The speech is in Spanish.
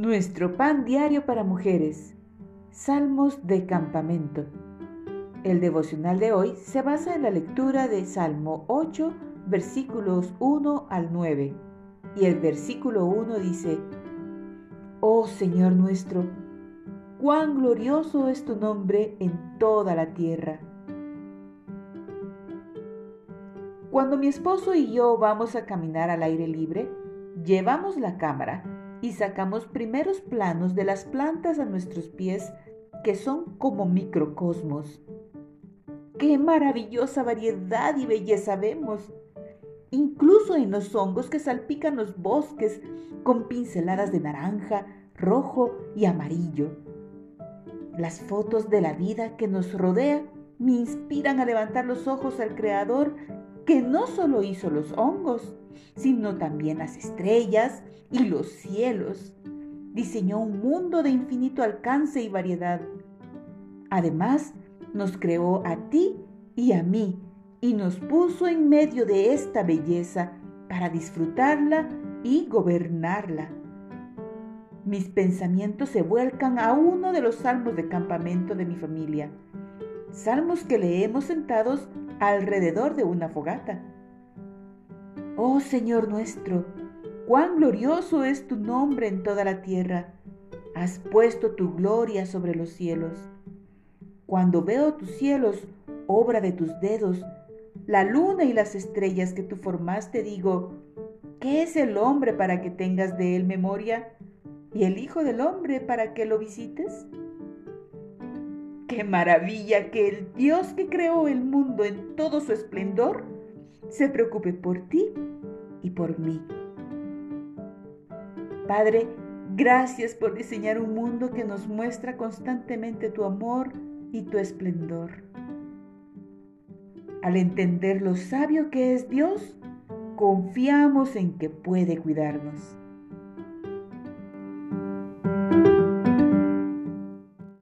Nuestro pan diario para mujeres. Salmos de campamento. El devocional de hoy se basa en la lectura de Salmo 8, versículos 1 al 9. Y el versículo 1 dice, Oh Señor nuestro, cuán glorioso es tu nombre en toda la tierra. Cuando mi esposo y yo vamos a caminar al aire libre, llevamos la cámara y sacamos primeros planos de las plantas a nuestros pies que son como microcosmos. ¡Qué maravillosa variedad y belleza vemos! Incluso en los hongos que salpican los bosques con pinceladas de naranja, rojo y amarillo. Las fotos de la vida que nos rodea me inspiran a levantar los ojos al Creador que no solo hizo los hongos, sino también las estrellas y los cielos. Diseñó un mundo de infinito alcance y variedad. Además, nos creó a ti y a mí y nos puso en medio de esta belleza para disfrutarla y gobernarla. Mis pensamientos se vuelcan a uno de los salmos de campamento de mi familia, salmos que leemos sentados alrededor de una fogata. Oh Señor nuestro, cuán glorioso es tu nombre en toda la tierra. Has puesto tu gloria sobre los cielos. Cuando veo tus cielos, obra de tus dedos, la luna y las estrellas que tú formaste, digo, ¿qué es el hombre para que tengas de él memoria? ¿Y el Hijo del Hombre para que lo visites? Qué maravilla que el Dios que creó el mundo en todo su esplendor se preocupe por ti y por mí. Padre, gracias por diseñar un mundo que nos muestra constantemente tu amor y tu esplendor. Al entender lo sabio que es Dios, confiamos en que puede cuidarnos.